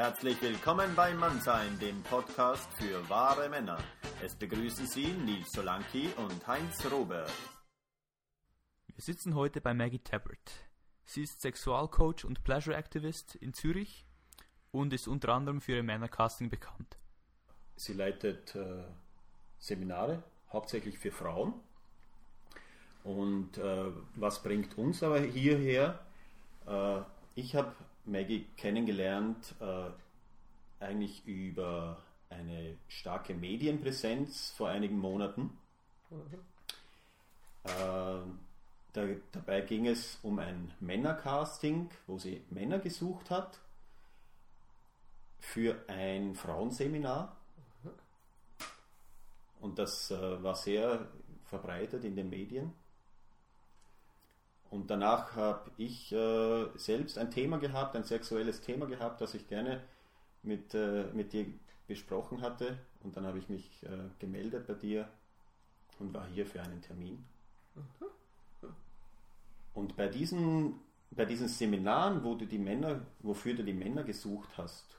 Herzlich willkommen bei Mannsein, dem Podcast für wahre Männer. Es begrüßen Sie Nils Solanki und Heinz Robert. Wir sitzen heute bei Maggie Tabbert. Sie ist Sexualcoach und Pleasure Activist in Zürich und ist unter anderem für ihr Männercasting bekannt. Sie leitet äh, Seminare, hauptsächlich für Frauen. Und äh, was bringt uns aber hierher? Äh, ich habe Maggie kennengelernt äh, eigentlich über eine starke Medienpräsenz vor einigen Monaten. Mhm. Äh, da, dabei ging es um ein Männercasting, wo sie Männer gesucht hat für ein Frauenseminar. Mhm. Und das äh, war sehr verbreitet in den Medien. Und danach habe ich äh, selbst ein Thema gehabt, ein sexuelles Thema gehabt, das ich gerne mit, äh, mit dir besprochen hatte. Und dann habe ich mich äh, gemeldet bei dir und war hier für einen Termin. Mhm. Und bei diesen, bei diesen Seminaren, wo du die Männer, wofür du die Männer gesucht hast,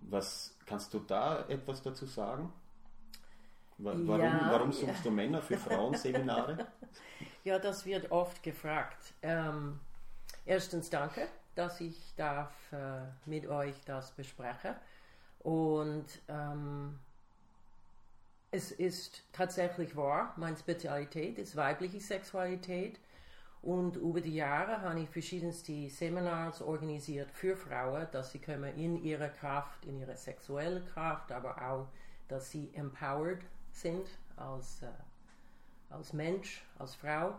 was kannst du da etwas dazu sagen? Warum, ja, warum suchst ja. du Männer für Frauenseminare? Ja, das wird oft gefragt. Ähm, erstens danke, dass ich darf äh, mit euch das besprechen. Und ähm, es ist tatsächlich wahr, meine Spezialität ist weibliche Sexualität. Und über die Jahre habe ich verschiedenste Seminars organisiert für Frauen, dass sie können in ihrer Kraft, in ihrer sexuellen Kraft, aber auch, dass sie empowered sind als äh, als Mensch, als Frau.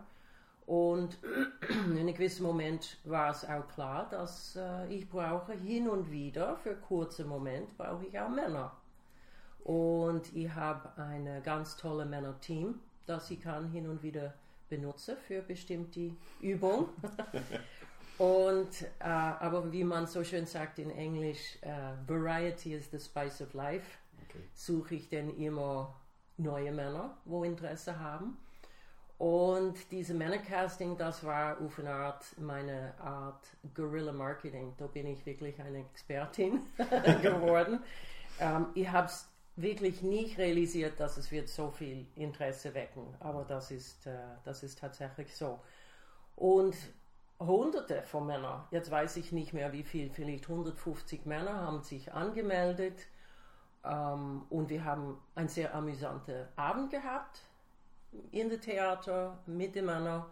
Und in einem gewissen Moment war es auch klar, dass äh, ich brauche hin und wieder, für kurze Moment, brauche ich auch Männer. Und ich habe ein ganz tolles Männerteam, das ich kann hin und wieder benutzen für bestimmte Übungen. und, äh, aber wie man so schön sagt in Englisch, uh, Variety is the spice of life, okay. suche ich dann immer neue Männer, wo Interesse haben. Und diese Männercasting, das war auf eine Art, meine Art Guerilla Marketing. Da bin ich wirklich eine Expertin geworden. ähm, ich habe es wirklich nicht realisiert, dass es wird so viel Interesse wecken. Aber das ist, äh, das ist tatsächlich so. Und Hunderte von Männern, jetzt weiß ich nicht mehr wie viel, vielleicht 150 Männer haben sich angemeldet ähm, und wir haben einen sehr amüsanten Abend gehabt in dem Theater mit den Männern.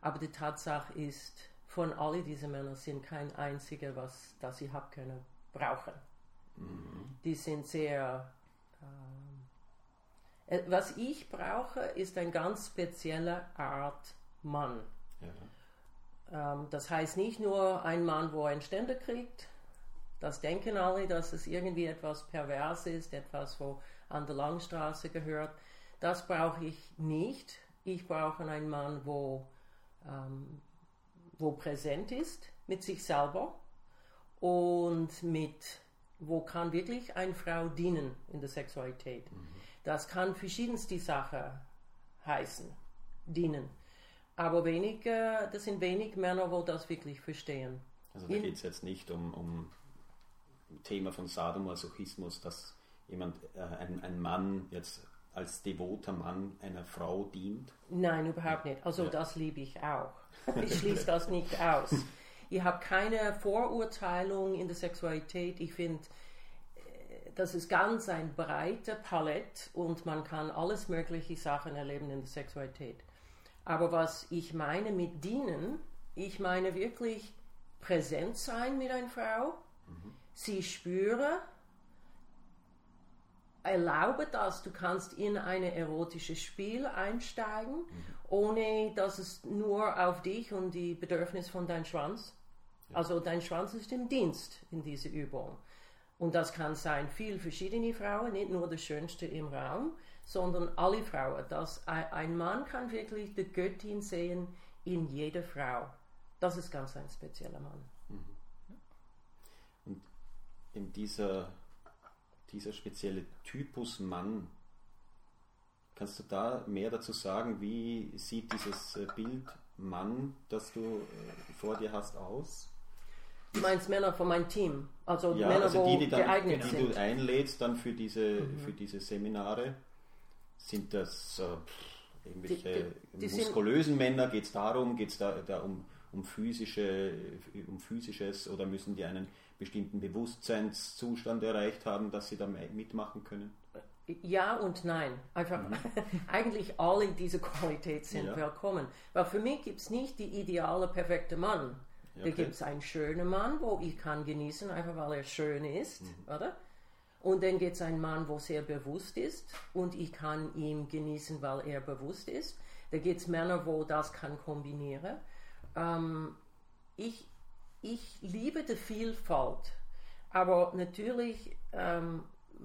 Aber die Tatsache ist, von all diesen Männern sind kein einziger, was das ich habe können brauchen. Mhm. Die sind sehr. Ähm, äh, was ich brauche, ist eine ganz spezielle Art Mann. Ja. Ähm, das heißt nicht nur ein Mann, wo er einen Ständer kriegt, das denken alle, dass es irgendwie etwas pervers ist, etwas, wo an der Langstraße gehört. Das brauche ich nicht. Ich brauche einen Mann, wo, ähm, wo präsent ist mit sich selber und mit, wo kann wirklich eine Frau dienen in der Sexualität. Mhm. Das kann verschiedenste Sachen heißen, dienen. Aber wenig, äh, das sind wenig Männer, wo das wirklich verstehen. Also da geht es jetzt nicht um, um Thema von Sadomasochismus, dass jemand, äh, ein, ein Mann jetzt als devoter Mann einer Frau dient? Nein, überhaupt nicht. Also ja. das liebe ich auch. Ich schließe das nicht aus. Ich habe keine Vorurteilung in der Sexualität. Ich finde, äh, das ist ganz ein breiter Palett und man kann alles mögliche Sachen erleben in der Sexualität. Aber was ich meine mit dienen, ich meine wirklich präsent sein mit einer Frau, mhm sie spüre, erlaube das, du kannst in ein erotisches Spiel einsteigen, ohne dass es nur auf dich und die Bedürfnisse von deinem Schwanz, also dein Schwanz ist im Dienst in dieser Übung. Und das kann sein, viel verschiedene Frauen, nicht nur das Schönste im Raum, sondern alle Frauen. Das, ein Mann kann wirklich die Göttin sehen in jeder Frau. Das ist ganz ein spezieller Mann. Eben dieser, dieser spezielle Typus Mann, kannst du da mehr dazu sagen? Wie sieht dieses äh, Bild Mann, das du äh, vor dir hast, aus? Du meinst Männer von meinem Team? Also ja, Männer, also die, die, dann, geeignet die sind. du einlädst dann für diese, mhm. für diese Seminare, sind das äh, irgendwelche die, die, muskulösen Männer? Geht es darum? Geht es da, da um, um, physische, um physisches oder müssen die einen bestimmten Bewusstseinszustand erreicht haben, dass sie da mitmachen können? Ja und nein. Einfach, mhm. eigentlich alle diese Qualität sind ja. willkommen. Weil für mich gibt es nicht die ideale, perfekte Mann. Okay. Da gibt es einen schönen Mann, wo ich kann genießen, einfach weil er schön ist, mhm. oder? Und dann gibt es einen Mann, wo sehr bewusst ist und ich kann ihn genießen, weil er bewusst ist. Da gibt es Männer, wo das kann kombinieren. Ähm, ich, ich liebe die Vielfalt, aber natürlich ähm,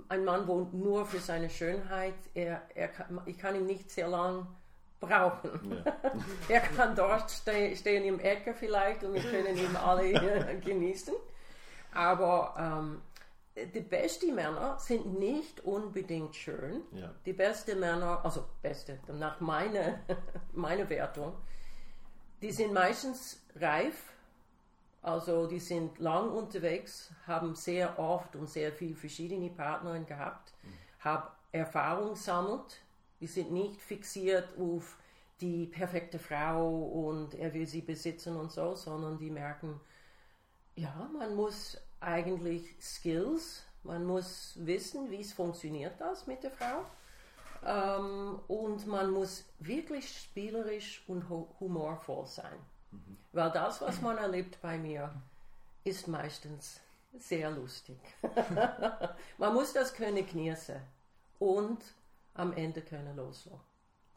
ein Mann, wo nur für seine Schönheit, er, er kann, ich kann ihn nicht sehr lang brauchen. Ja. er kann dort ste stehen im Ecke vielleicht und wir können ihn alle genießen. Aber ähm, die besten Männer sind nicht unbedingt schön. Ja. Die besten Männer, also beste, nach meiner, meiner Wertung, die sind meistens reif, also die sind lang unterwegs, haben sehr oft und sehr viele verschiedene Partner gehabt, mhm. haben Erfahrung sammelt. Die sind nicht fixiert auf die perfekte Frau und er will sie besitzen und so, sondern die merken, ja, man muss eigentlich Skills, man muss wissen, wie es funktioniert das mit der Frau. Ähm, und man muss wirklich spielerisch und humorvoll sein. Mhm. Weil das, was man erlebt bei mir, ist meistens sehr lustig. man muss das können genießen und am Ende können loslassen.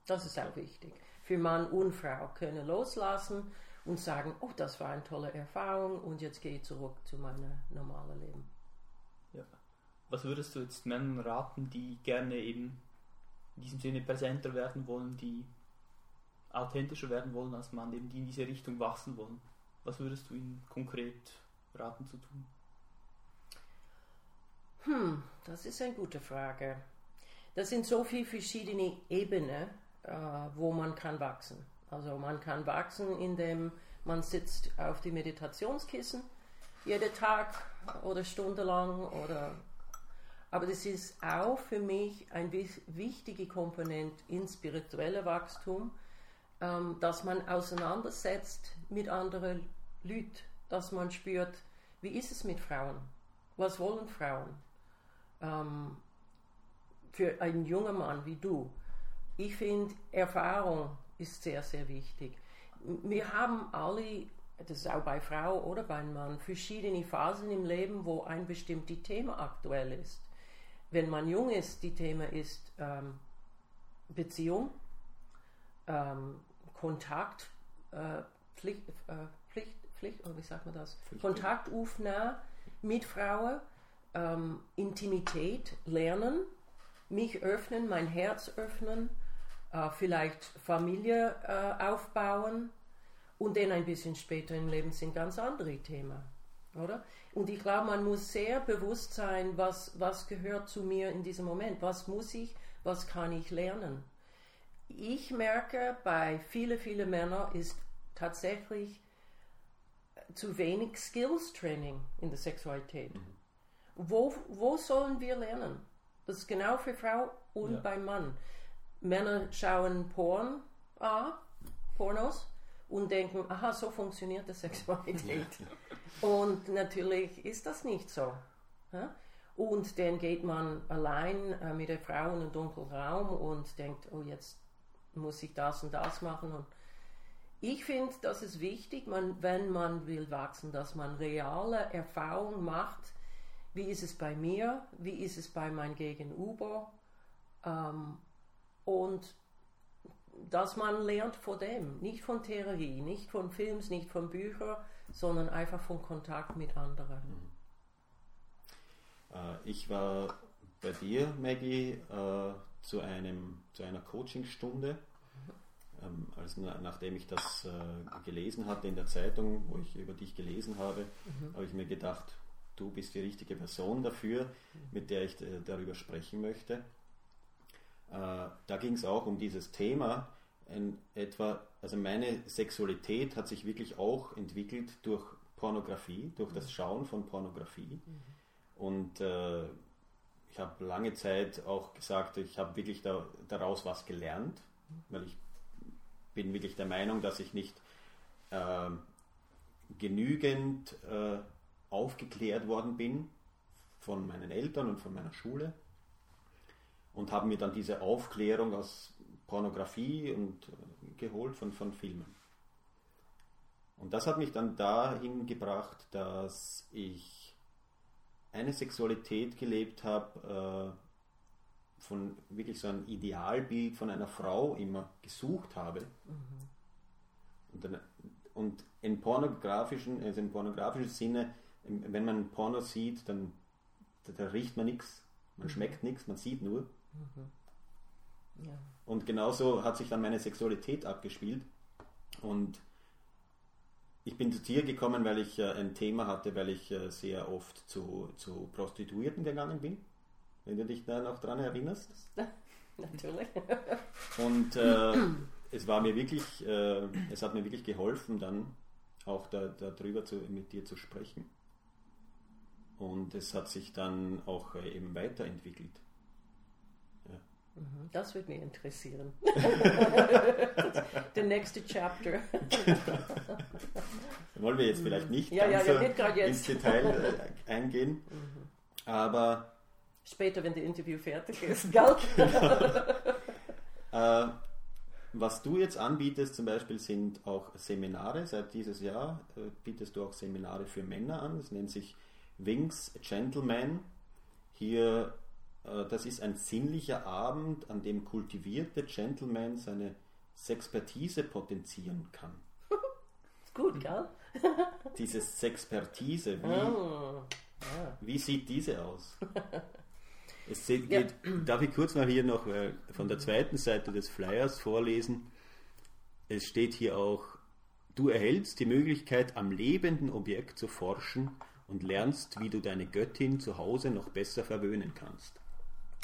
Das ist auch wichtig. Für Mann und Frau können loslassen und sagen, oh, das war eine tolle Erfahrung und jetzt gehe ich zurück zu meinem normalen Leben. Ja. Was würdest du jetzt Männern raten, die gerne eben in diesem Sinne präsenter werden wollen, die authentischer werden wollen als Mann, die in diese Richtung wachsen wollen? Was würdest du ihnen konkret raten zu tun? Hm, das ist eine gute Frage. Das sind so viele verschiedene Ebenen, äh, wo man kann wachsen. Also man kann wachsen, indem man sitzt auf die Meditationskissen jeden Tag oder stundenlang oder aber das ist auch für mich ein wichtige Komponente in spirituellem Wachstum, ähm, dass man auseinandersetzt mit anderen Leuten, dass man spürt, wie ist es mit Frauen? Was wollen Frauen? Ähm, für einen jungen Mann wie du. Ich finde, Erfahrung ist sehr, sehr wichtig. Wir haben alle, das ist auch bei Frau oder bei Mann, verschiedene Phasen im Leben, wo ein bestimmtes Thema aktuell ist. Wenn man jung ist, die Thema ist ähm, Beziehung, ähm, Kontakt, äh, Pflicht, äh, Pflicht, Pflicht, oder wie sagt man das? Kontaktaufnahme mit Frauen, ähm, Intimität lernen, mich öffnen, mein Herz öffnen, äh, vielleicht Familie äh, aufbauen und dann ein bisschen später im Leben sind ganz andere Themen, oder? Und ich glaube, man muss sehr bewusst sein, was, was gehört zu mir in diesem Moment, was muss ich, was kann ich lernen. Ich merke, bei vielen, vielen Männern ist tatsächlich zu wenig Skills Training in der Sexualität. Mhm. Wo, wo sollen wir lernen? Das ist genau für Frau und ja. beim Mann. Männer schauen Porn an, Pornos, und denken, aha, so funktioniert die Sexualität. Ja. Und natürlich ist das nicht so. Ja? Und dann geht man allein äh, mit der Frau in einen dunklen Raum und denkt, oh, jetzt muss ich das und das machen. Und ich finde, das ist wichtig, man, wenn man will wachsen, dass man reale Erfahrungen macht, wie ist es bei mir, wie ist es bei meinem Gegenüber. Ähm, und dass man lernt von dem, nicht von Theorie, nicht von Films, nicht von Büchern, sondern einfach von Kontakt mit anderen. Mhm. Äh, ich war bei dir, Maggie, äh, zu, einem, zu einer Coachingstunde, ähm, als, nachdem ich das äh, gelesen hatte in der Zeitung, wo ich über dich gelesen habe, mhm. habe ich mir gedacht, du bist die richtige Person dafür, mit der ich darüber sprechen möchte. Äh, da ging es auch um dieses Thema. In etwa, also meine Sexualität hat sich wirklich auch entwickelt durch Pornografie, durch das Schauen von Pornografie. Und äh, ich habe lange Zeit auch gesagt, ich habe wirklich da, daraus was gelernt, weil ich bin wirklich der Meinung, dass ich nicht äh, genügend äh, aufgeklärt worden bin von meinen Eltern und von meiner Schule und habe mir dann diese Aufklärung aus Pornografie und äh, geholt von, von Filmen. Und das hat mich dann dahin gebracht, dass ich eine Sexualität gelebt habe, äh, von wirklich so ein Idealbild von einer Frau immer gesucht habe. Mhm. Und, dann, und in pornografischen, also im pornografischen Sinne, wenn man Porno sieht, dann da, da riecht man nichts, man mhm. schmeckt nichts, man sieht nur. Mhm. Ja. Und genauso hat sich dann meine Sexualität abgespielt. Und ich bin zu dir gekommen, weil ich äh, ein Thema hatte, weil ich äh, sehr oft zu, zu Prostituierten gegangen bin. Wenn du dich da noch dran erinnerst. Natürlich. Und äh, es war mir wirklich, äh, es hat mir wirklich geholfen, dann auch da, darüber zu, mit dir zu sprechen. Und es hat sich dann auch äh, eben weiterentwickelt. Mhm, das würde mich interessieren. Der nächste Chapter. wollen wir jetzt vielleicht nicht ja, ganz ja, ja, ins Detail äh, eingehen, mhm. aber später, wenn das Interview fertig ist, gell? äh, was du jetzt anbietest, zum Beispiel, sind auch Seminare. Seit dieses Jahr äh, bietest du auch Seminare für Männer an. Das nennt sich Wings Gentleman. Hier das ist ein sinnlicher Abend, an dem kultivierte Gentleman seine Sexpertise potenzieren kann. Gut, gell? Diese Sexpertise, wie, oh, ja. wie sieht diese aus? Es geht, ja. Darf ich kurz mal hier noch äh, von der zweiten Seite des Flyers vorlesen? Es steht hier auch, du erhältst die Möglichkeit, am lebenden Objekt zu forschen und lernst, wie du deine Göttin zu Hause noch besser verwöhnen kannst.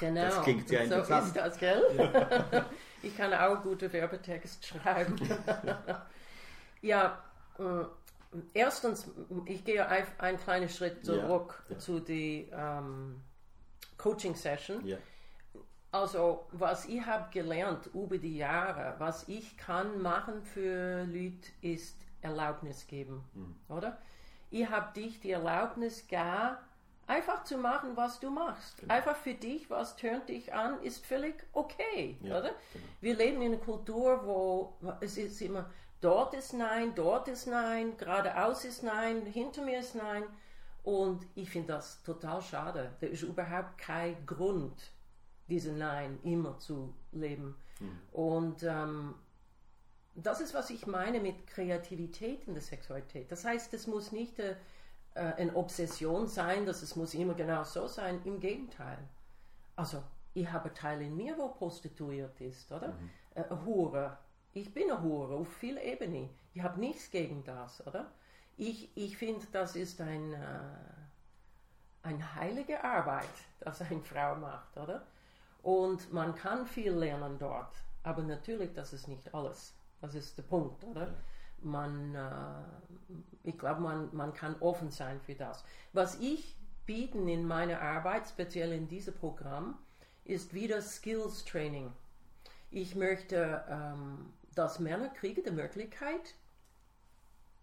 Genau. Das klingt sehr so interessant. ist das, gell? Ja. ich kann auch gute Werbetext schreiben. ja, äh, erstens, ich gehe ein, einen kleinen Schritt zurück ja. zu der ähm, Coaching-Session. Ja. Also, was ich habe gelernt über die Jahre, was ich kann machen für Leute, ist Erlaubnis geben, mhm. oder? Ich habe dich die Erlaubnis gegeben, Einfach zu machen, was du machst. Genau. Einfach für dich, was tönt dich an, ist völlig okay, ja, oder? Genau. Wir leben in einer Kultur, wo es ist immer, dort ist Nein, dort ist Nein, geradeaus ist Nein, hinter mir ist Nein. Und ich finde das total schade. Da ist überhaupt kein Grund, diese Nein immer zu leben. Mhm. Und ähm, das ist, was ich meine mit Kreativität in der Sexualität. Das heißt, es muss nicht äh, äh, eine Obsession sein, dass es muss immer genau so sein. Im Gegenteil. Also, ich habe Teil in mir, wo prostituiert ist, oder? Mhm. Äh, Hure. Ich bin eine Hure auf viel Ebene. Ich habe nichts gegen das, oder? Ich, ich finde, das ist ein, äh, eine heilige Arbeit, das eine Frau macht, oder? Und man kann viel lernen dort. Aber natürlich, das ist nicht alles. Das ist der Punkt, oder? Ja man, äh, ich glaube, man, man kann offen sein für das. Was ich bieten in meiner Arbeit, speziell in diesem Programm, ist wieder Skills Training. Ich möchte, ähm, dass Männer kriegen die Möglichkeit,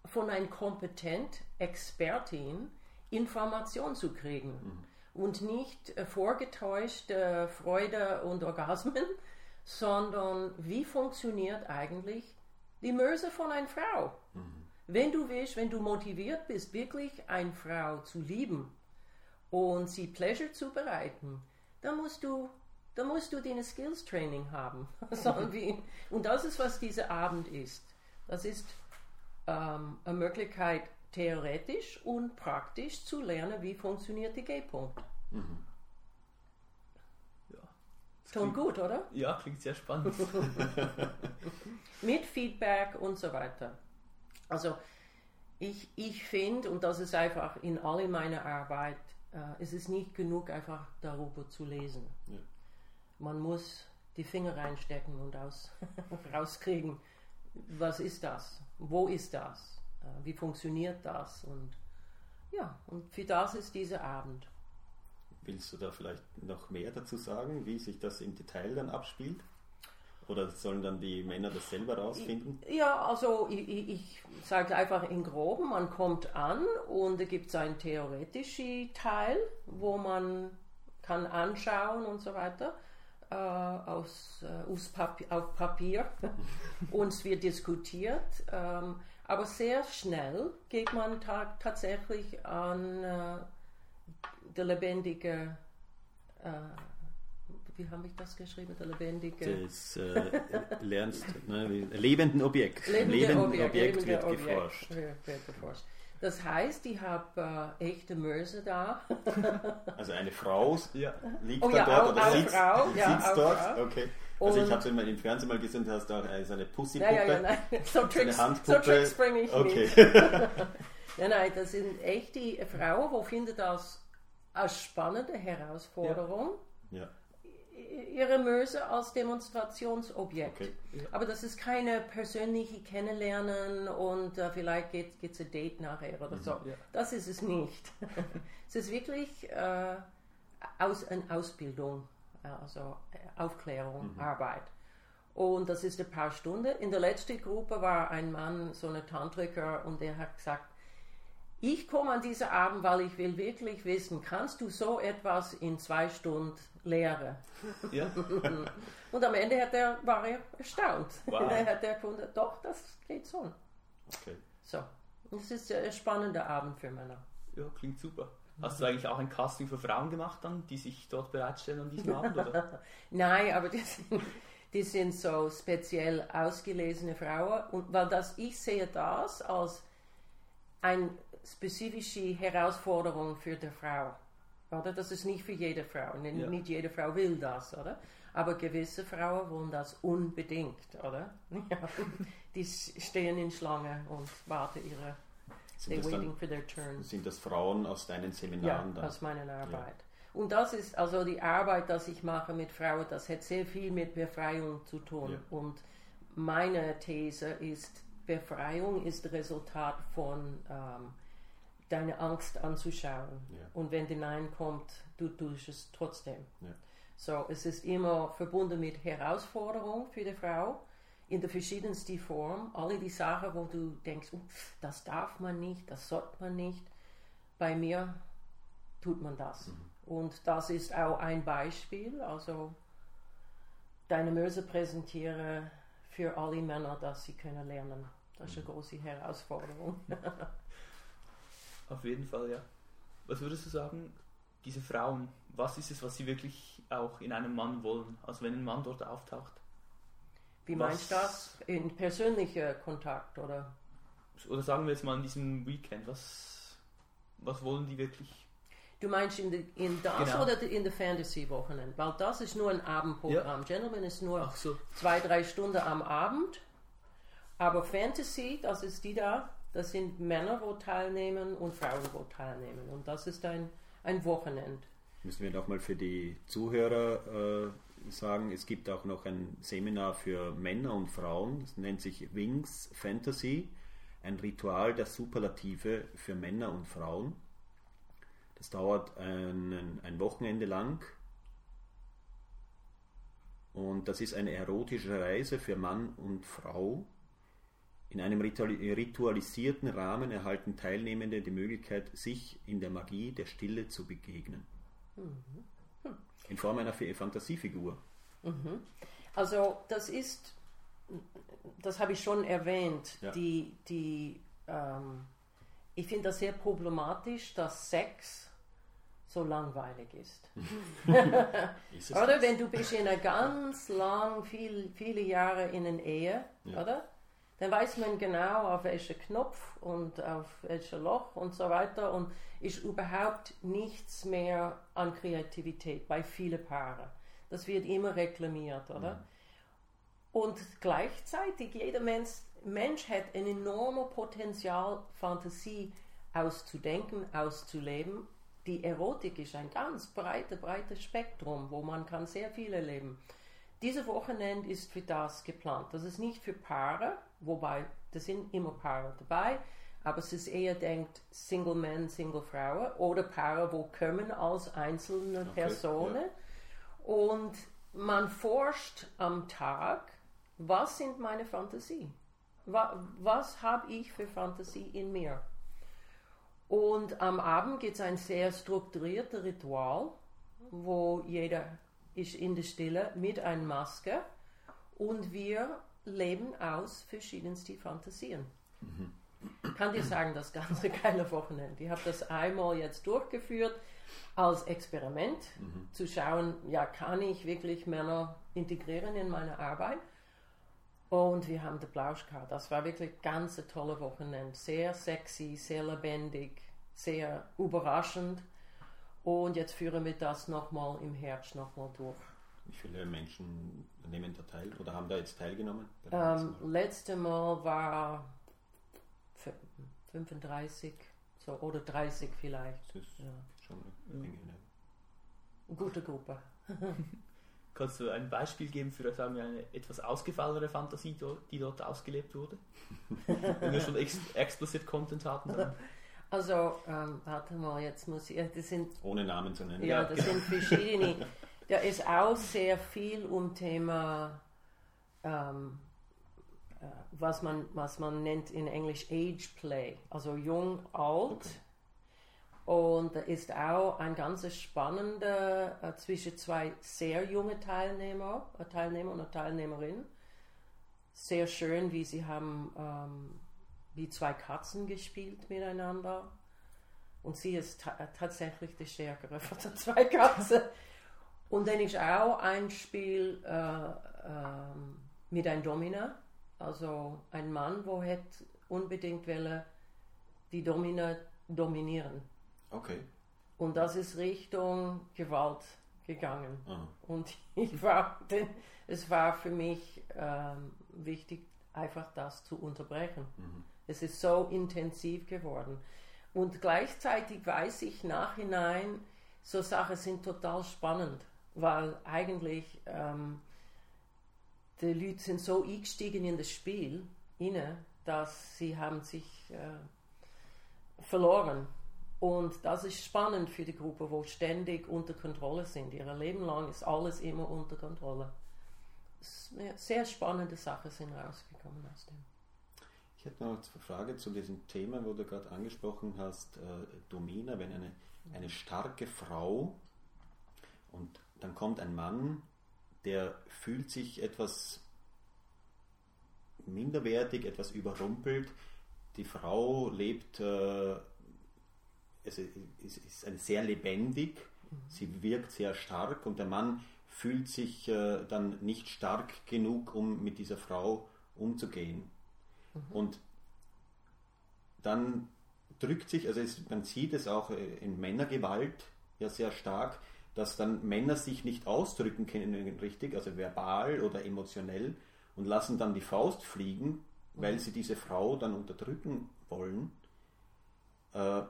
von einer kompetenten Expertin Information zu kriegen. Mhm. Und nicht äh, vorgetäuschte Freude und Orgasmen, sondern wie funktioniert eigentlich die Möse von einer Frau. Mhm. Wenn du willst, wenn du motiviert bist, wirklich eine Frau zu lieben und sie Pleasure zu bereiten, dann musst du, dann musst du deine Skills Training haben. und das ist, was dieser Abend ist. Das ist ähm, eine Möglichkeit, theoretisch und praktisch zu lernen, wie funktioniert die G-Punkt. Mhm. Schon gut, oder? Ja, klingt sehr spannend. Mit Feedback und so weiter. Also ich, ich finde, und das ist einfach in all meiner Arbeit, äh, es ist nicht genug, einfach darüber zu lesen. Ja. Man muss die Finger reinstecken und aus, rauskriegen, was ist das? Wo ist das? äh, wie funktioniert das und ja, und für das ist dieser Abend. Willst du da vielleicht noch mehr dazu sagen, wie sich das im Detail dann abspielt? Oder sollen dann die Männer das selber rausfinden? Ja, also ich, ich, ich sage einfach in Groben, man kommt an und da gibt es einen theoretischen Teil, wo man kann anschauen und so weiter äh, aus, äh, aus Papier, auf Papier und es wird diskutiert. Ähm, aber sehr schnell geht man ta tatsächlich an äh, der lebendige äh, wie habe ich das geschrieben? Der lebendige. Das äh, lernst, ne, lebenden Objekt. Lebende lebenden Objekt, Objekt, lebende wird Objekt geforscht. wird- geforscht. Das heißt, ich habe äh, echte Möse da. Also eine Frau Ja. liegt Oh da ja, dort auch- oder auch sitzt, Frau, ja, sitzt auch dort. Frau. Okay. Also ich Und- habe es immer im Fernsehen mal gesehen, du hast auch äh, so eine Pussy-Puppe. Ja, ja, ja, nein. So Tricks, so Handpuppe. Tricks bringe ich Okay. nicht. Nein, nein, das sind echte Frauen, die finden das eine spannende Herausforderung, ja. ihre Möse als Demonstrationsobjekt. Okay. Aber das ist keine persönliche Kennenlernen und äh, vielleicht geht es ein Date nachher oder so. Ja. Das ist es nicht. es ist wirklich äh, aus, eine Ausbildung, äh, also äh, Aufklärung, Arbeit. Und das ist ein paar Stunden. In der letzten Gruppe war ein Mann, so ein Tantriker, und der hat gesagt, ich komme an diesen Abend, weil ich will wirklich wissen, kannst du so etwas in zwei Stunden lehren? Ja. Und am Ende hat er, war er erstaunt. Wow. Er hat er gefunden, doch, das geht so. Okay. So, es ist ein spannender Abend für Männer. ja, klingt super. Hast du eigentlich auch ein Casting für Frauen gemacht dann, die sich dort bereitstellen an diesem Abend? Oder? Nein, aber die sind, die sind so speziell ausgelesene Frauen. Und weil das, ich sehe das als eine spezifische Herausforderung für die Frau. Oder? Das ist nicht für jede Frau. Nicht, Ja. nicht jede Frau will das, oder? Aber gewisse Frauen wollen das unbedingt, oder? Ja. Die stehen in Schlange und warten ihre, Sind das, waiting dann, for their turn. sind das Frauen aus deinen Ja, Seminaren dann? aus meiner Arbeit. Und das ist also die Arbeit, die ich mache mit Frauen, das hat sehr viel mit Befreiung zu tun. Ja. Und meine These ist, Befreiung ist Resultat von ähm, deine Angst anzuschauen. Ja. Und wenn die Nein kommt, du tust es trotzdem. Ja. So, es ist immer verbunden mit Herausforderung für die Frau in der verschiedensten Form. Alle die Sachen, wo du denkst, oh, das darf man nicht, das sollte man nicht. Bei mir tut man das. Und das ist auch ein Beispiel. Also deine Möse präsentiere für alle Männer, dass sie können lernen. Das ist eine große Herausforderung. Auf jeden Fall, ja. Was würdest du sagen, diese Frauen, was ist es, was sie wirklich auch in einem Mann wollen? Also wenn ein Mann dort auftaucht. Wie meinst du das? In persönlicher Kontakt oder? Oder sagen wir jetzt mal in diesem Weekend, was, was wollen die wirklich? Du meinst in, de, in das Genau. oder in der Fantasy-Wochenende? Weil das ist nur ein Abendprogramm. Gentleman ist nur so. zwei, drei Stunden am Abend. Aber Fantasy, das ist die da, das sind Männer, wo teilnehmen und Frauen, wo teilnehmen. Und das ist ein, ein Wochenende. Müssen wir nochmal für die Zuhörer äh, sagen, es gibt auch noch ein Seminar für Männer und Frauen, das nennt sich Wings Fantasy, ein Ritual der Superlative für Männer und Frauen. Das dauert ein, ein Wochenende lang und das ist eine erotische Reise für Mann und Frau. In einem rituali- ritualisierten Rahmen erhalten Teilnehmende die Möglichkeit, sich in der Magie der Stille zu begegnen. In Form einer Fa- Fantasiefigur. Also das ist, das habe ich schon erwähnt, Ja. die, die ähm, ich finde das sehr problematisch, dass Sex so langweilig ist. Ist Oder das? wenn du bist in einer ganz lang, viel, viele Jahre in einer Ehe, Ja. oder? Dann weiß man genau, auf welchen Knopf und auf welches Loch und so weiter und ist überhaupt nichts mehr an Kreativität bei vielen Paaren. Das wird immer reklamiert, oder? Und gleichzeitig, jeder Mensch, Mensch hat ein enormes Potenzial, Fantasie auszudenken, auszuleben. Die Erotik ist ein ganz breites, breites Spektrum, wo man kann sehr viel erleben. Dieses Wochenende ist für das geplant. Das ist nicht für Paare, wobei da sind immer Paare dabei, aber es ist eher denkt Single Men, Single Frauen oder Paare, wo kommen als einzelne Okay, Personen und man forscht am Tag, was sind meine Fantasie? Wa- Was habe ich für Fantasie in mir? Und am Abend gibt es ein sehr strukturiertes Ritual, wo jeder ist in der Stille mit einer Maske und wir leben aus verschiedensten Fantasien. Ich kann dir sagen, das ganze geile Wochenende. Ich habe das einmal jetzt durchgeführt als Experiment, zu schauen, ja, kann ich wirklich Männer integrieren in meine Arbeit? Und wir haben den Plausch gehabt. Das war wirklich ganz ein tolle Wochenende. Sehr sexy, sehr lebendig, sehr überraschend. Und jetzt führen wir das nochmal im Herbst nochmal durch. Wie viele Menschen nehmen da teil oder haben da jetzt teilgenommen? Ähm, letzte Mal war f- 35 so, oder 30 vielleicht. Das ist Ja. schon eine Menge. Ne? Eine gute Gruppe. Kannst du ein Beispiel geben für sagen wir, eine etwas ausgefallenere Fantasie, die dort ausgelebt wurde? Wenn wir schon ex explicit Content hatten, dann Also, ähm, warte mal, jetzt muss ich, das sind, Ohne Namen zu nennen. ja, das sind verschiedene. Da ist auch sehr viel um Thema, ähm, äh, was, man, was man nennt in Englisch Age Play, also jung, alt. Okay. Und da ist auch ein ganz spannender äh, zwischen zwei sehr junge Teilnehmer, äh, Teilnehmer und Teilnehmerin. Sehr schön, wie sie haben ähm, wie zwei Katzen gespielt miteinander. Und sie ist ta tatsächlich die stärkere von den zwei Katzen. Und dann ist auch ein Spiel äh, ähm, mit einem Domina, also ein Mann, wo hat unbedingt will die Domina dominieren. Okay. Und das ist Richtung Gewalt gegangen. Aha. Und ich war, denn es war für mich ähm, wichtig, einfach das zu unterbrechen. Es ist so intensiv geworden. Und gleichzeitig weiß ich nachhinein, so Sachen sind total spannend, weil eigentlich ähm, die Leute sind so eingestiegen in das Spiel, inne, dass sie haben sich äh, verloren. Und das ist spannend für die Gruppe, wo ständig unter Kontrolle sind. Ihr Leben lang ist alles immer unter Kontrolle. Sehr spannende Sachen sind rausgekommen aus dem. Ich hätte noch eine Frage zu diesem Thema, wo du gerade angesprochen hast, äh, Domina, wenn eine, eine starke Frau und dann kommt ein Mann, der fühlt sich etwas minderwertig, etwas überrumpelt. Die Frau lebt, äh, es ist, ist eine sehr lebendig, sie wirkt sehr stark und der Mann fühlt sich äh, dann nicht stark genug, um mit dieser Frau umzugehen. Und dann drückt sich, also es, man sieht es auch äh, in Männergewalt ja sehr stark, dass dann Männer sich nicht ausdrücken können richtig, also verbal oder emotionell und lassen dann die Faust fliegen, weil sie diese Frau dann unterdrücken wollen. Äh,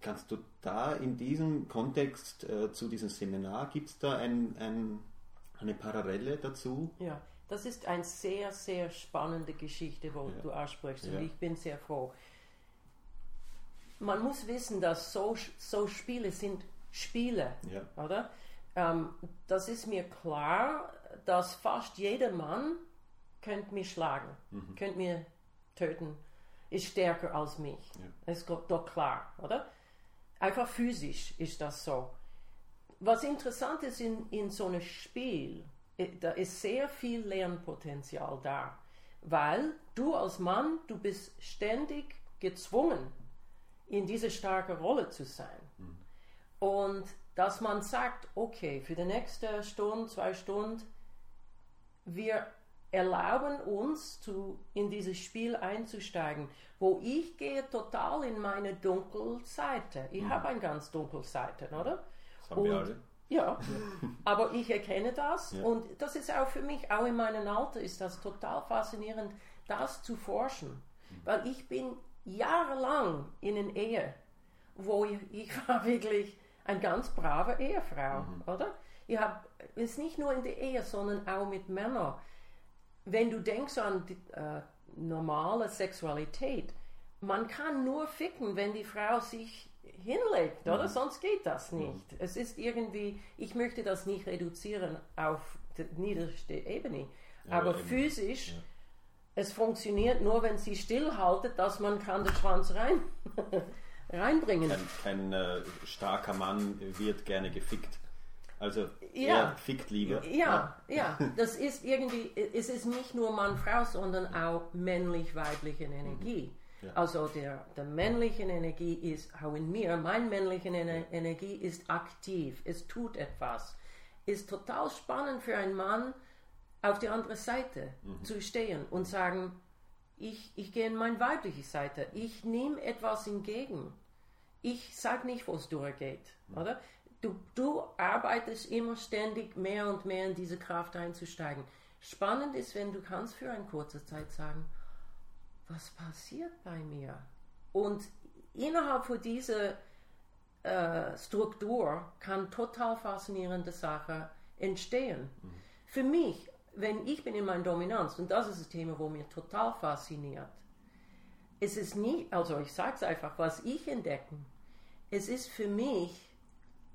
kannst du da in diesem Kontext äh, zu diesem Seminar, gibt es da ein, ein, eine Parallele dazu? Ja, das ist eine sehr, sehr spannende Geschichte, wo Ja. du aussprichst. Ja. Und ich bin sehr froh. Man muss wissen, dass so, so Spiele sind Spiele, Ja. oder? Ähm, das ist mir klar, dass fast jeder Mann könnte mich schlagen, könnte mir töten, ist stärker als mich. Ja. Ist doch klar, oder? Einfach physisch ist das so. Was interessant ist in, in so einem Spiel, da ist sehr viel Lernpotenzial da, weil du als Mann, du bist ständig gezwungen, in diese starke Rolle zu sein. Und dass man sagt, okay, für die nächste Stunde, zwei Stunden, wir erlauben uns zu, in dieses Spiel einzusteigen, wo ich gehe total in meine Dunkelseite. Ich habe eine ganz dunkle Seite, oder? Das haben wir Und- alle. Ja, aber ich erkenne das Ja. und das ist auch für mich, auch in meinem Alter, ist das total faszinierend, das zu forschen. Weil ich bin jahrelang in einer Ehe, wo ich, ich war wirklich eine ganz brave Ehefrau, oder? Ich habe es nicht nur in der Ehe, sondern auch mit Männern. Wenn du denkst an die äh, normale Sexualität, man kann nur ficken, wenn die Frau sich hinlegt, oder? Sonst geht das nicht. Es ist irgendwie, ich möchte das nicht reduzieren auf die niederste Ebene, Ja, aber aber physisch, ja. es funktioniert nur, wenn sie stillhaltet, dass man kann den Schwanz rein, reinbringen. Kein, kein äh, starker Mann wird gerne gefickt. Also Ja. er fickt lieber. Ja, ja, das ist irgendwie, es ist nicht nur Mann-Frau, sondern auch männlich-weibliche Energie. Ja. Also der, der männliche Energie ist, auch in mir, mein männliche Ener- Energie ist aktiv, es tut etwas. Ist total spannend für einen Mann, auf die andere Seite zu stehen und sagen, ich, ich gehe in meine weibliche Seite, ich nehme etwas entgegen. Ich sage nicht, wo es durchgeht, oder? Du, du arbeitest immer ständig mehr und mehr in diese Kraft einzusteigen. Spannend ist, wenn du kannst für eine kurze Zeit sagen, was passiert bei mir? Und innerhalb von dieser äh, Struktur kann total faszinierende Sache entstehen. Für mich, wenn ich bin in meiner Dominanz, und das ist das Thema, wo mir total fasziniert, es ist nicht, also ich sage es einfach, was ich entdecke, es ist für mich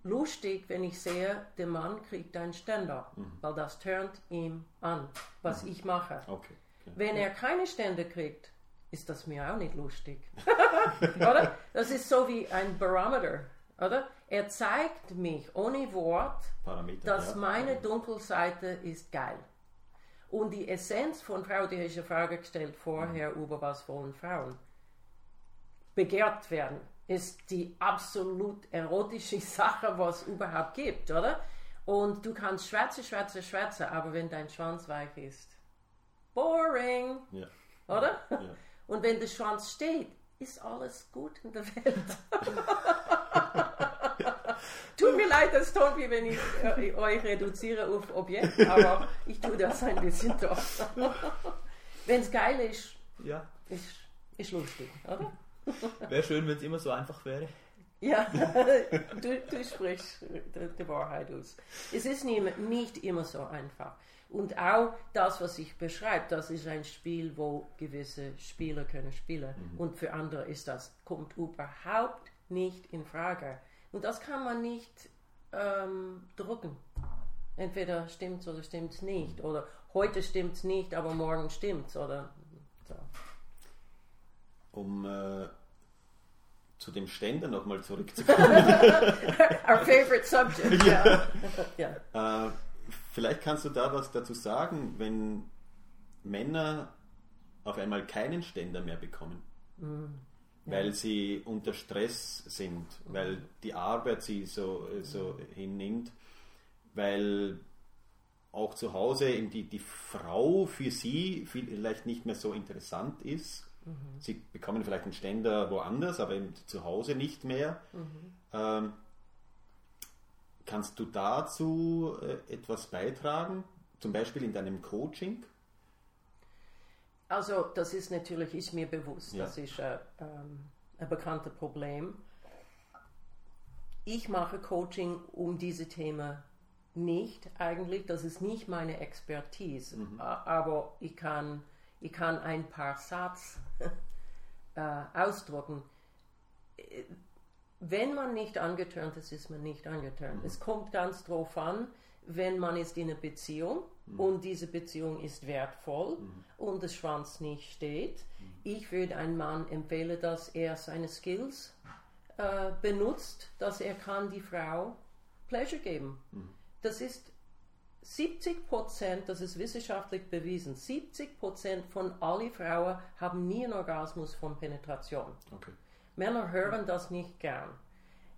lustig, wenn ich sehe, der Mann kriegt einen Ständer, weil das turnt ihm an, was ich mache. Okay. okay. Wenn er keine Stände kriegt, ist das mir auch nicht lustig. oder? Das ist so wie ein Barometer, oder? Er zeigt mich ohne Wort, Parameter. dass ja. meine Dunkelseite ist geil. Und die Essenz von Frau, die ich eine Frage gestellt vorher über was wollen Frauen. Begehrt werden ist die absolut erotische Sache, was es überhaupt gibt, oder? Und du kannst schwätzen, schwätzen, schwätzen, aber wenn dein Schwanz weich ist, boring, Ja. oder? Ja. Und wenn der Schwanz steht, ist alles gut in der Welt. Tut mir leid, das tut wie wenn ich äh, euch reduziere auf Objekt, aber ich tue das ein bisschen doch. wenn es geil ist, Ja, ist, ist lustig, oder? wäre schön, wenn es immer so einfach wäre. Ja, du, du sprichst die, die Wahrheit aus. Es ist nie, nicht immer so einfach. Und auch das, was ich beschreibe, das ist ein Spiel, wo gewisse Spieler können spielen. Und für andere ist das, kommt überhaupt nicht in Frage. Und das kann man nicht ähm, drucken. Entweder stimmt es oder stimmt es nicht. Oder heute stimmt es nicht, aber morgen stimmt es. Oder so. Um äh, zu dem Ständer nochmal zurückzukommen. Our favorite subject. ja. ja. äh, vielleicht kannst du da was dazu sagen, wenn Männer auf einmal keinen Ständer mehr bekommen. Weil sie unter Stress sind, weil die Arbeit sie so, so hinnimmt, weil auch zu Hause eben die, die Frau für sie vielleicht nicht mehr so interessant ist. Sie bekommen vielleicht einen Ständer woanders, aber eben zu Hause nicht mehr. Ähm, kannst du dazu äh, etwas beitragen? Zum Beispiel in deinem Coaching? Also das ist natürlich, ist mir bewusst, Ja. das ist ein, ähm, ein bekanntes Problem. Ich mache Coaching um diese Themen nicht eigentlich, das ist nicht meine Expertise, A- aber ich kann, ich kann ein paar Satz äh, ausdrucken. Wenn man nicht angeturnt ist, ist man nicht angeturnt. Es kommt ganz drauf an, wenn man ist in einer Beziehung und diese Beziehung ist wertvoll und der Schwanz nicht steht. Ich würde einem Mann empfehlen, dass er seine Skills äh, benutzt, dass er kann die Frau Pleasure geben. Das ist 70 Prozent, das ist wissenschaftlich bewiesen, 70 Prozent von allen Frauen haben nie einen Orgasmus von Penetration. Okay. Männer hören das nicht gern.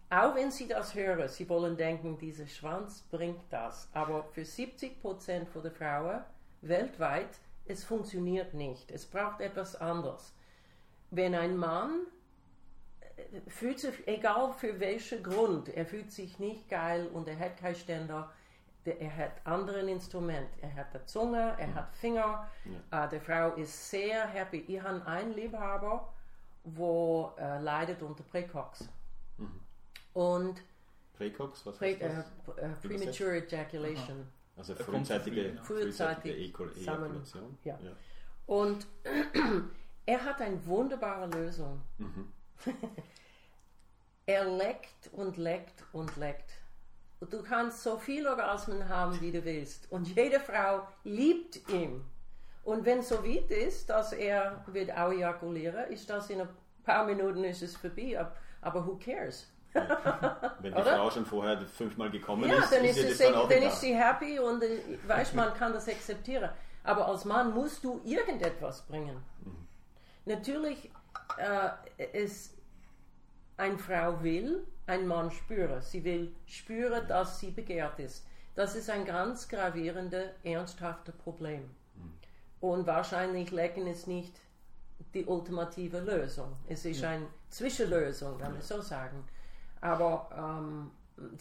Auch wenn sie das hören, sie wollen denken, dieser Schwanz bringt das. Aber für 70% der Frauen weltweit, es funktioniert nicht. Es braucht etwas anderes. Wenn ein Mann äh, fühlt sich, egal für welchen Grund, er fühlt sich nicht geil und er hat keinen Ständer, der- er hat anderen Instrument. Er hat eine Zunge, er hat Finger. Äh, die Frau ist sehr happy. Ich habe einen Liebhaber, wo äh, leidet unter Präcox. Und Präcox, was Prä heißt das? äh, Premature Ejaculation. Also Da kommt frühzeitige, frühzeitige Ejakulation. ja. Und Er hat eine wunderbare Lösung. er leckt und leckt und leckt. Und du kannst so viel Orgasmen haben, wie du willst. Und jede Frau liebt ihn. Und wenn es so weit ist, dass er wird auch ejakulieren, ist das in ein paar Minuten ist es vorbei. ab- Aber who cares? Wenn die? Frau schon vorher fünfmal gekommen Ja, ist, dann ist ist, dann dann ist sie happy und äh, weiß, man kann das akzeptieren. Aber als Mann musst du irgendetwas bringen. Natürlich, äh, es, eine Frau will ein Mann spüren. Sie will spüren, dass sie begehrt ist. Das ist ein ganz gravierendes, ernsthaftes Problem. Und wahrscheinlich Lecken ist nicht die ultimative Lösung. Es ist eine Zwischenlösung, kann man so sagen. Aber ähm,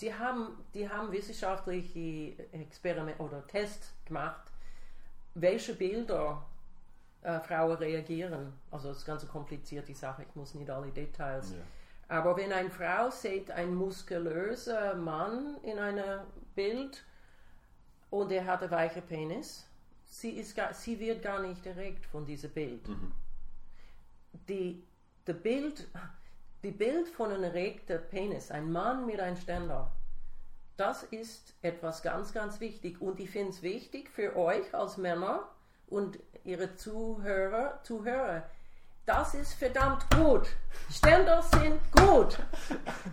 die, haben, die haben wissenschaftliche Experimente oder Tests gemacht, welche Bilder äh, Frauen reagieren. Also das ist ganz komplizierte Sache, ich muss nicht alle Details. Ja. Aber wenn eine Frau sieht einen muskulösen Mann in einem Bild und er hat einen weichen Penis, sie, ist gar, sie wird gar nicht erregt von diesem Bild. Die, die, Bild, die Bild von einem erregten Penis, ein Mann mit einem Ständer, das ist etwas ganz, ganz wichtig. Und ich finde es wichtig für euch als Männer und ihre Zuhörer, Zuhörer, das ist verdammt gut. Ständer sind gut.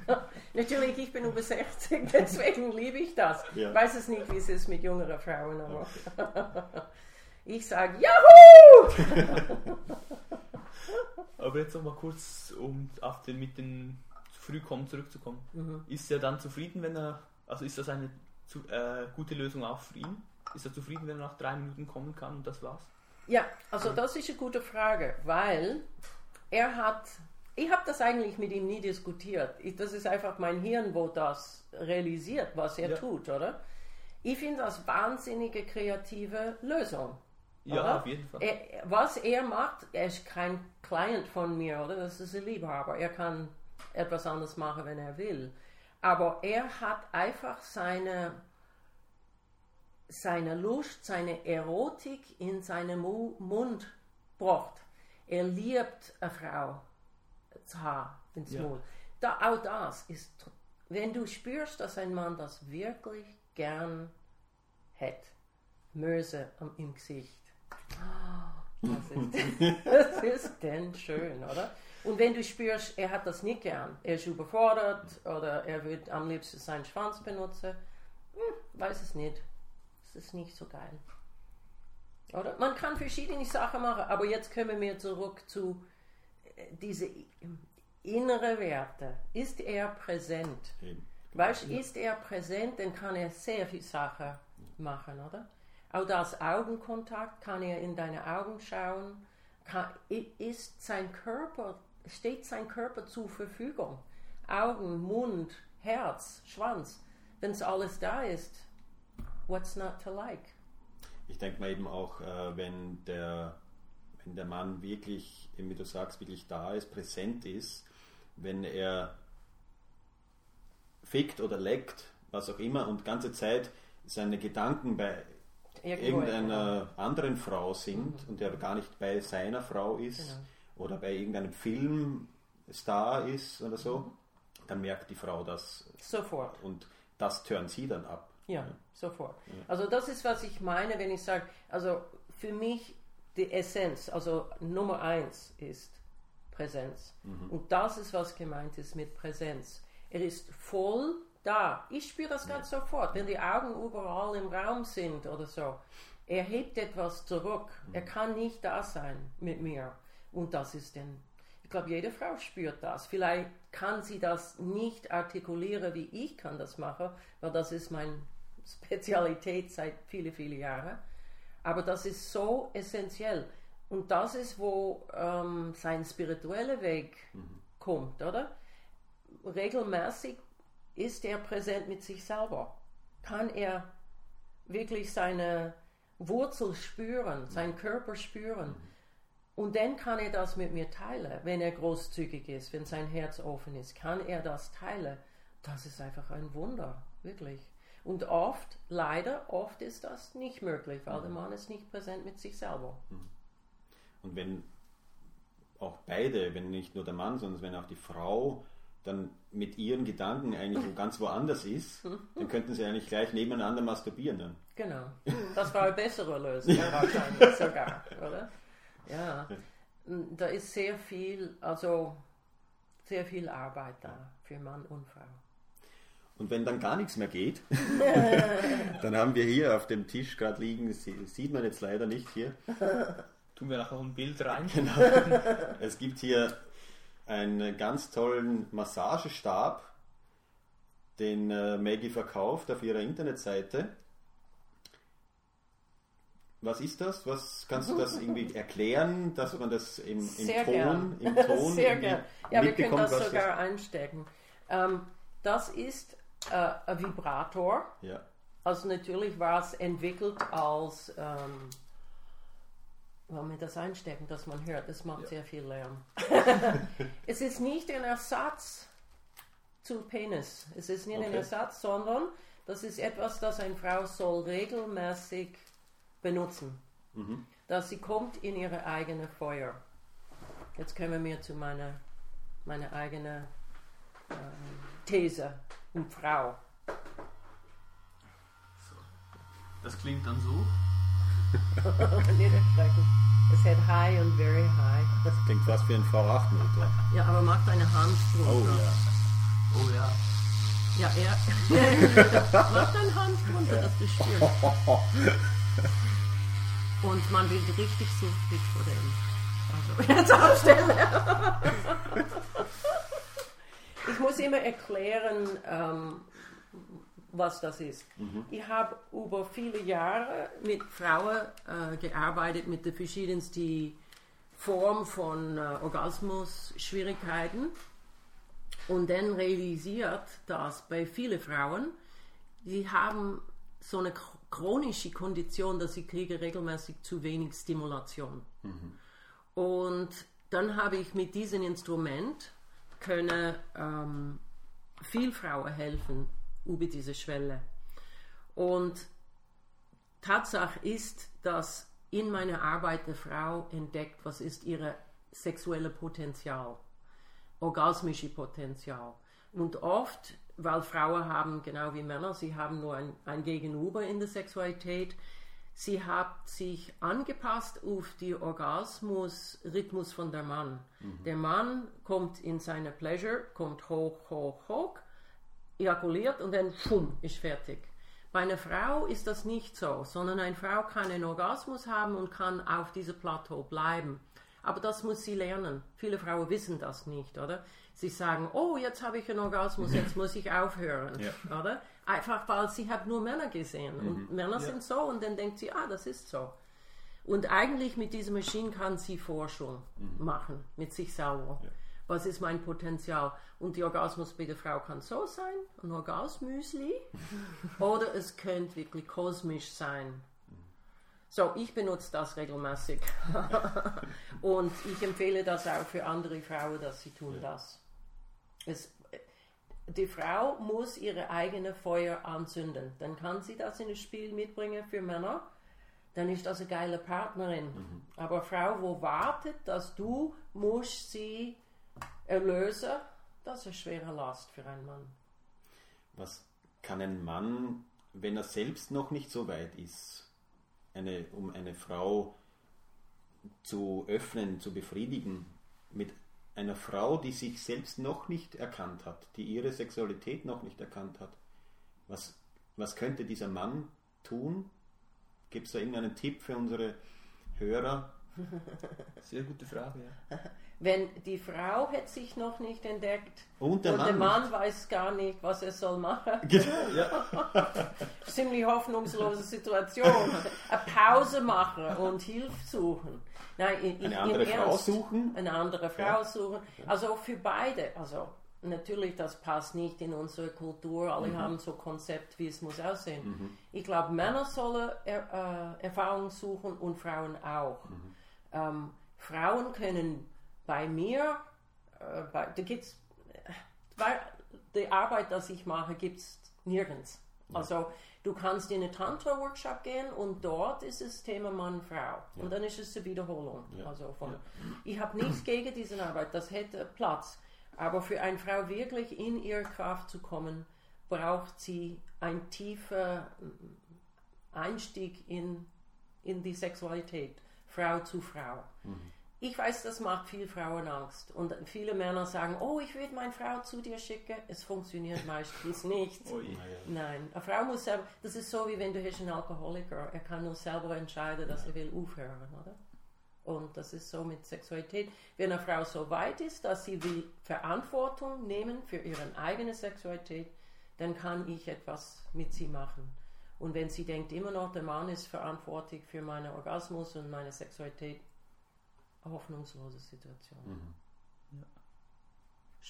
Natürlich, ich bin über 60, deswegen liebe ich das. Ja. Ich weiß es nicht, wie es ist mit jüngeren Frauen, aber ich sage Yahoo! Aber jetzt noch mal kurz, um auf den mit den zu früh kommen zurückzukommen. Mhm. Ist er dann zufrieden, wenn er, also ist das eine zu, äh, gute Lösung auch für ihn? Ist er zufrieden, wenn er nach drei Minuten kommen kann und das war's? Ja, also das ist eine gute Frage, weil er hat, ich habe das eigentlich mit ihm nie diskutiert. Ich, das ist einfach mein Hirn, wo das realisiert, was er Ja. tut, oder? Ich finde das wahnsinnige kreative Lösung. Ja, oder? auf jeden Fall. Er, was er macht, er ist kein Client von mir, oder? Das ist ein Liebhaber. Er kann etwas anderes machen, wenn er will. Aber er hat einfach seine, seine Lust, seine Erotik in seinen Mu Mund gebracht. Er liebt eine Frau zu haben ins Ja. Mund. Da, auch das ist, wenn du spürst, dass ein Mann das wirklich gern hat, Möse im Gesicht. Das ist, das ist denn schön, oder? Und wenn du spürst, er hat das nicht gern, er ist überfordert oder er wird am liebsten seinen Schwanz benutzen, hm, weiß es nicht. Es ist nicht so geil. Oder? Man kann verschiedene Sachen machen, aber jetzt kommen wir zurück zu äh, diese i- innere Werte. Ist er präsent? Eben. Weißt du, ist er präsent, dann kann er sehr viel Sachen machen, oder? Auch das Augenkontakt, kann er in deine Augen schauen, kann, ist sein Körper, steht sein Körper zur Verfügung. Augen, Mund, Herz, Schwanz, wenn es alles da ist, what's not to like? Ich denke mal eben auch, äh, wenn, der, wenn der Mann wirklich, wie du sagst, wirklich da ist, präsent ist, wenn er fickt oder leckt, was auch immer, und ganze Zeit seine Gedanken bei Irgendwo, irgendeiner anderen Frau sind und er gar nicht bei seiner Frau ist Genau. oder bei irgendeinem Filmstar ist oder so, dann merkt die Frau das Sofort. und das tören sie dann ab. Ja, sofort. Also das ist, was ich meine, wenn ich sage, also für mich die Essenz, also Nummer eins ist Präsenz. Und das ist, was gemeint ist mit Präsenz. Er ist voll da. Ich spüre das ganz sofort, wenn die Augen überall im Raum sind oder so. Er hebt etwas zurück. Er kann nicht da sein mit mir. Und das ist denn, ich glaube, jede Frau spürt das. Vielleicht kann sie das nicht artikulieren, wie ich kann das machen, weil das ist meine Spezialität seit viele, viele Jahren. Aber das ist so essentiell. Und das ist, wo ähm, sein spiritueller Weg kommt, oder? Regelmäßig ist er präsent mit sich selber. Kann er wirklich seine Wurzel spüren, seinen Körper spüren. Und dann kann er das mit mir teilen, wenn er großzügig ist, wenn sein Herz offen ist, kann er das teilen. Das ist einfach ein Wunder, wirklich. Und oft, leider, oft ist das nicht möglich, weil der Mann ist nicht präsent mit sich selber. Und wenn auch beide, wenn nicht nur der Mann, sondern wenn auch die Frau dann mit ihren Gedanken eigentlich ganz woanders ist, dann könnten sie eigentlich gleich nebeneinander masturbieren dann. Genau. Das war eine bessere Lösung wahrscheinlich sogar, oder? Ja. Da ist sehr viel, also sehr viel Arbeit da für Mann und Frau. Und wenn dann gar nichts mehr geht, dann haben wir hier auf dem Tisch gerade liegen, sieht man jetzt leider nicht hier. Tun wir nachher ein Bild rein. Genau. Es gibt hier einen ganz tollen Massagestab, den äh, Maggie verkauft auf ihrer Internetseite. Was ist das? Was kannst du das irgendwie erklären, dass man das im, im Sehr Ton, gern. im Ton Sehr gern. Ja, wir können das sogar einstecken. Ähm, das ist äh, ein Vibrator. Ja. Also natürlich war es entwickelt als, ähm, wollen wir das einstecken, dass man hört, das macht sehr viel Lärm. es ist nicht ein Ersatz zu Penis. Es ist nicht ein Okay. Ersatz, sondern das ist etwas, das eine Frau soll regelmäßig benutzen. Dass sie kommt in ihre eigene Feuer. Jetzt kommen wir zu meiner, meiner eigenen ähm, These um Frau. Das klingt dann so. Es hat High und Very High. Das, Klingt fast wie ein V8-Motor. ja, aber mach deine Hand drunter. Oh ja. Oh ja. Ja, er. mach deine Hand drunter, dass du spürst. Und man wird richtig süchtig vor dem. Also, jetzt aufstellen. Ich muss immer erklären, ähm, was das ist. Ich habe über viele Jahre mit Frauen äh, gearbeitet, mit den verschiedensten Formen von äh, Orgasmus-Schwierigkeiten und dann realisiert, dass bei vielen Frauen, sie haben so eine ch- chronische Kondition, dass sie kriegen regelmäßig zu wenig Stimulation. Und dann habe ich mit diesem Instrument können ähm, viel Frauen helfen über diese Schwelle. Und Tatsache ist, dass in meiner Arbeit eine Frau entdeckt, was ist ihre sexuelle Potenzial, orgasmische Potenzial. Und oft, weil Frauen haben, genau wie Männer, sie haben nur ein, ein Gegenüber in der Sexualität, sie hat sich angepasst auf die Orgasmus-Rhythmus von der Mann. Der Mann kommt in seine Pleasure, kommt hoch, hoch, hoch, ejakuliert und dann schum, ist fertig. Bei einer Frau ist das nicht so, sondern eine Frau kann einen Orgasmus haben und kann auf diesem Plateau bleiben. Aber das muss sie lernen. Viele Frauen wissen das nicht, oder? Sie sagen, oh, jetzt habe ich einen Orgasmus, jetzt muss ich aufhören, Ja. oder? Einfach weil sie hat nur Männer gesehen und Männer sind so und dann denkt sie, ah, das ist so. Und eigentlich mit dieser Maschine kann sie Forschung machen, mit sich selber. Was ist mein Potenzial? Und die Orgasmus bei der Frau kann so sein, ein Orgasmüsli, oder es könnte wirklich kosmisch sein. So, ich benutze das regelmäßig. Und ich empfehle das auch für andere Frauen, dass sie tun das. Es, die Frau muss ihre eigene Feuer anzünden. Dann kann sie das in das Spiel mitbringen für Männer. Dann ist das eine geile Partnerin. Aber Frau, wo wartet, dass du musst sie erlösen, das ist eine schwere Last für einen Mann. Was kann ein Mann, wenn er selbst noch nicht so weit ist, eine, um eine Frau zu öffnen, zu befriedigen, mit einer Frau, die sich selbst noch nicht erkannt hat, die ihre Sexualität noch nicht erkannt hat, was, was könnte dieser Mann tun? Gibt es da irgendeinen Tipp für unsere Hörer? Sehr gute Frage, ja. Wenn die Frau hat sich noch nicht entdeckt Und der und der Mann Mann weiß gar nicht, was er soll machen, ja. ziemlich hoffnungslose Situation. Eine Pause machen und Hilfe suchen. Nein, in, in, Eine andere Frau Ernst. suchen? Eine andere Frau Ja. suchen. Also für beide. Also natürlich, das passt nicht in unsere Kultur. Alle Mhm. haben so ein Konzept, wie es muss aussehen. Ich glaube, Männer sollen er, äh, Erfahrung suchen und Frauen auch. Mhm. Ähm, Frauen können bei mir, äh, bei, da gibt's, weil die Arbeit, die ich mache, gibt es nirgends. Also du kannst in einen Tantra-Workshop gehen und dort ist das Thema Mann-Frau. Und dann ist es eine Wiederholung. Also von, Ich habe nichts gegen diese Arbeit, das hätte Platz. Aber für eine Frau wirklich in ihre Kraft zu kommen, braucht sie einen tiefen Einstieg in, in die Sexualität, Frau zu Frau. Mhm. Ich weiß, das macht viele Frauen Angst. Und viele Männer sagen, oh, ich würde meine Frau zu dir schicken. Es funktioniert meistens nicht. Oh Nein, eine Frau muss selber, das ist so, wie wenn du einen Alkoholiker, er kann nur selber entscheiden, dass er will aufhören, oder? Und das ist so mit Sexualität. Wenn eine Frau so weit ist, dass sie will Verantwortung nehmen für ihre eigene Sexualität, dann kann ich etwas mit sie machen. Und wenn sie denkt immer noch, der Mann ist verantwortlich für meinen Orgasmus und meine Sexualität, hoffnungslose Situation. Mhm. Ja.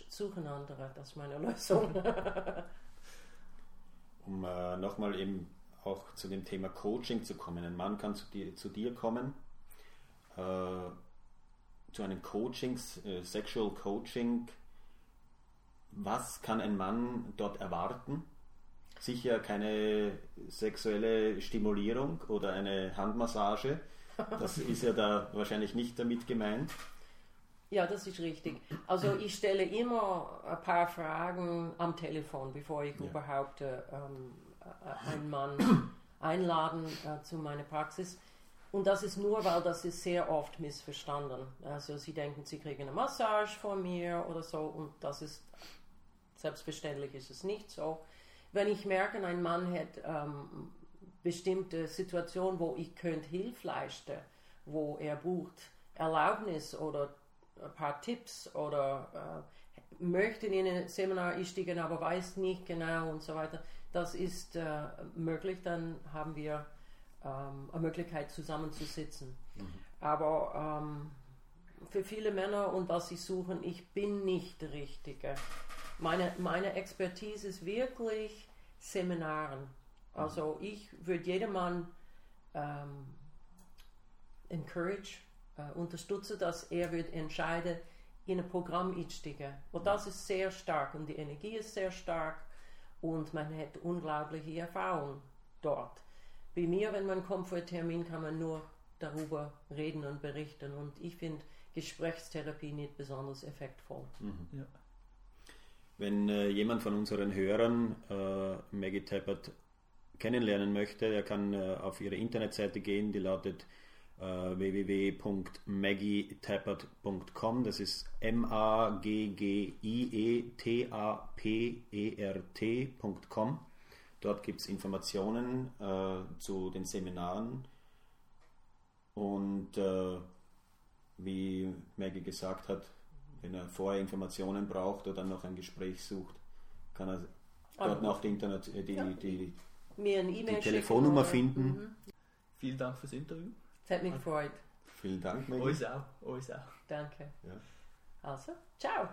Suchen andere, das ist meine Lösung. um äh, nochmal eben auch zu dem Thema Coaching zu kommen. Ein Mann kann zu dir, zu dir kommen, äh, zu einem Coaching, äh, Sexual Coaching. Was kann ein Mann dort erwarten? Sicher keine sexuelle Stimulierung oder eine Handmassage das ist ja da wahrscheinlich nicht damit gemeint. Ja, das ist richtig. Also ich stelle immer ein paar Fragen am Telefon, bevor ich ja. überhaupt äh, ähm, äh, einen Mann einladen äh, zu meiner Praxis. Und das ist nur, weil das ist sehr oft missverstanden. Also sie denken, sie kriegen eine Massage von mir oder so und das ist selbstverständlich ist es nicht so. Wenn ich merke, ein Mann hat ähm, bestimmte Situation, wo ich könnte Hilfe leisten, wo er bucht Erlaubnis oder ein paar Tipps oder äh, möchte in ein Seminar einsteigen, aber weiß nicht genau und so weiter. Das ist äh, möglich, dann haben wir ähm, eine Möglichkeit zusammenzusitzen. Mhm. Aber ähm, für viele Männer und was sie suchen, ich bin nicht der Richtige. Meine, meine Expertise ist wirklich Seminaren. Also ich würde jedermann ähm, encourage, äh, unterstützen, dass er wird entscheiden, in ein Programm einsteigen. Und das ist sehr stark und die Energie ist sehr stark und man hat unglaubliche Erfahrung dort. Bei mir, wenn man kommt für einen Termin, kann man nur darüber reden und berichten und ich finde Gesprächstherapie nicht besonders effektvoll. Mhm. Ja. Wenn äh, jemand von unseren Hörern äh, Maggie Tappert kennenlernen möchte, der kann äh, auf ihre Internetseite gehen, die lautet äh, www.maggietappert.com. Das ist M-A-G-G-I-E-T-A-P-E-R-T.com. Dort gibt es Informationen äh, zu den Seminaren und äh, wie Maggie gesagt hat, wenn er vorher Informationen braucht oder noch ein Gespräch sucht, kann er dort noch die, Internet, äh, die, die, mir eine E-Mail Die Telefonnummer finden. Mhm. Vielen Dank fürs Interview. Es hat mich gefreut. Vielen Dank, Maggie. Uns auch. Uns auch. Danke. Ja. Also, ciao.